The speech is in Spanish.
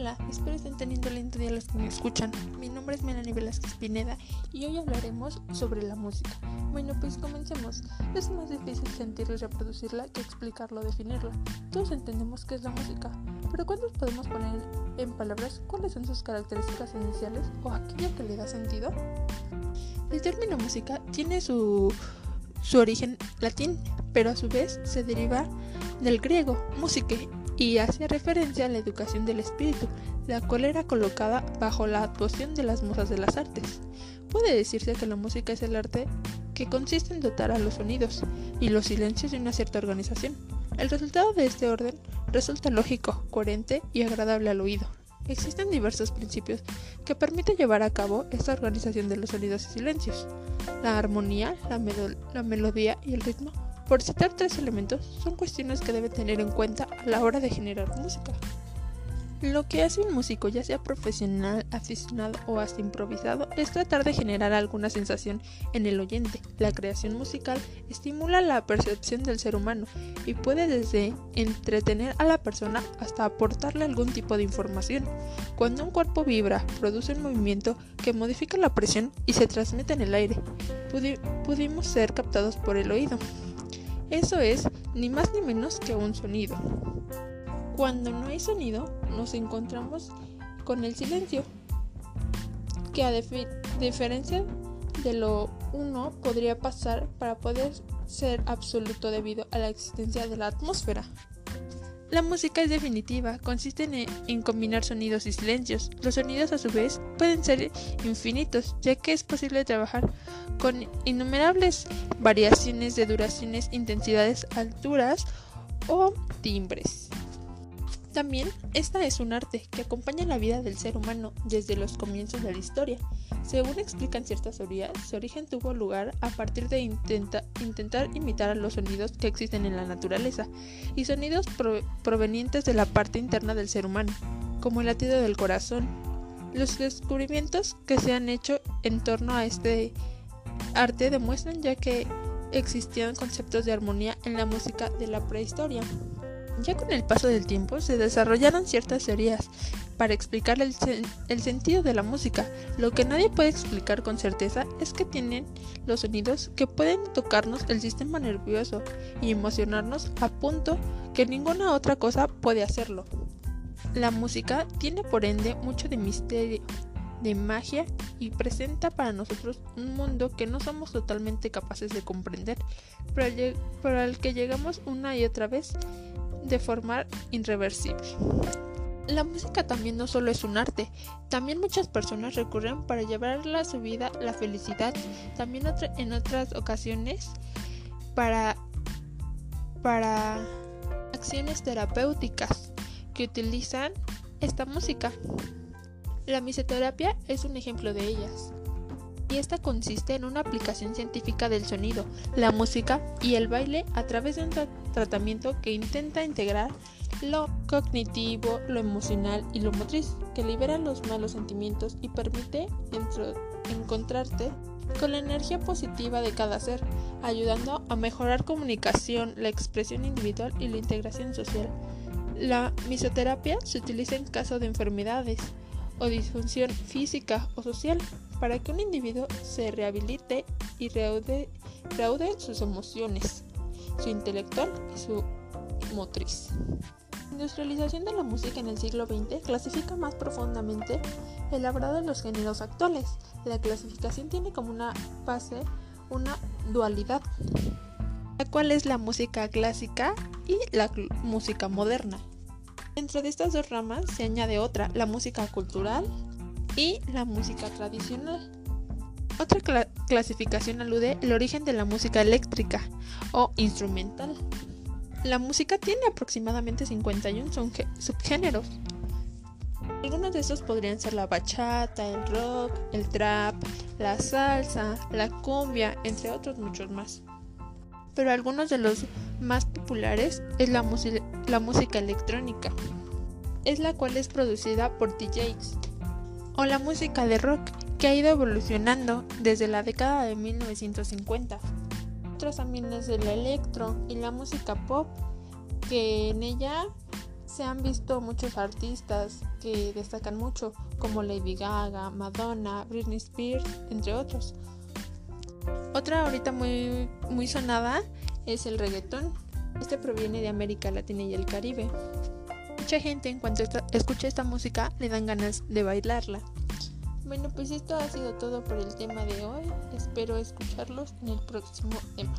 Hola, espero estén teniendo lindo día los que me escuchan. Mi nombre es Melanie Velázquez Pineda y hoy hablaremos sobre la música. Bueno, pues comencemos. Es más difícil sentirla y reproducirla que explicarlo o definirla. Todos entendemos qué es la música, pero ¿cuántos podemos poner en palabras cuáles son sus características iniciales o aquello que le da sentido? El término música tiene su, su origen latín, pero a su vez se deriva del griego, musique, y hace referencia a la educación del espíritu, la cual era colocada bajo la actuación de las musas de las artes. Puede decirse que la música es el arte que consiste en dotar a los sonidos y los silencios de una cierta organización. El resultado de este orden resulta lógico, coherente y agradable al oído. Existen diversos principios que permiten llevar a cabo esta organización de los sonidos y silencios. La armonía, la, la melodía y el ritmo por citar tres elementos, son cuestiones que debe tener en cuenta a la hora de generar música. Lo que hace un músico, ya sea profesional, aficionado o hasta improvisado, es tratar de generar alguna sensación en el oyente. La creación musical estimula la percepción del ser humano y puede desde entretener a la persona hasta aportarle algún tipo de información. Cuando un cuerpo vibra, produce un movimiento que modifica la presión y se transmite en el aire. pudimos ser captados por el oído. Eso es ni más ni menos que un sonido. Cuando no hay sonido, nos encontramos con el silencio, que a diferencia de lo uno podría pasar para poder ser absoluto debido a la existencia de la atmósfera. La música es definitiva, consiste en, combinar sonidos y silencios. Los sonidos a su vez pueden ser infinitos, ya que es posible trabajar con innumerables variaciones de duraciones, intensidades, alturas o timbres. También esta es un arte que acompaña la vida del ser humano desde los comienzos de la historia. Según explican ciertas teorías, su origen tuvo lugar a partir de intentar imitar los sonidos que existen en la naturaleza y sonidos provenientes de la parte interna del ser humano, como el latido del corazón. Los descubrimientos que se han hecho en torno a este arte demuestran ya que existían conceptos de armonía en la música de la prehistoria. Ya con el paso del tiempo se desarrollaron ciertas teorías para explicar el, sentido de la música. Lo que nadie puede explicar con certeza es que tienen los sonidos que pueden tocarnos el sistema nervioso y emocionarnos a punto que ninguna otra cosa puede hacerlo. La música tiene por ende mucho de misterio, de magia y presenta para nosotros un mundo que no somos totalmente capaces de comprender, pero al que llegamos una y otra vez de forma irreversible. La música también no solo es un arte, también muchas personas recurren para llevar a su vida la felicidad, también en otras ocasiones para, para acciones terapéuticas que utilizan esta música. La misoterapia es un ejemplo de ellas y esta consiste en una aplicación científica del sonido, la música y el baile a través de un tratamiento que intenta integrar lo cognitivo, lo emocional y lo motriz, que libera los malos sentimientos y permite encontrarte con la energía positiva de cada ser, ayudando a mejorar comunicación, la expresión individual y la integración social. La misoterapia se utiliza en caso de enfermedades o disfunción física o social para que un individuo se rehabilite y reaude, sus emociones, su intelectual y su motriz. Industrialización de la música en el siglo XX clasifica más profundamente el hablado de los géneros actuales. La clasificación tiene como una base una dualidad, la cual es la música clásica y la música moderna. Dentro de estas dos ramas se añade otra, la música cultural y la música tradicional. Otra clasificación alude al origen de la música eléctrica o instrumental. La música tiene aproximadamente 51 subgéneros. Algunos de estos podrían ser la bachata, el rock, el trap, la salsa, la cumbia, entre otros muchos más. Pero algunos de los más populares es la, la música electrónica, es la cual es producida por DJs o la música de rock que ha ido evolucionando desde la década de 1950. Otras también es el electro y la música pop que en ella se han visto muchos artistas que destacan mucho, como Lady Gaga, Madonna, Britney Spears, entre otros. Otra ahorita muy, muy sonada es el reggaetón. Este proviene de América Latina y el Caribe. Mucha gente en cuanto escucha esta música le dan ganas de bailarla. Bueno, pues esto ha sido todo por el tema de hoy. Espero escucharlos en el próximo tema.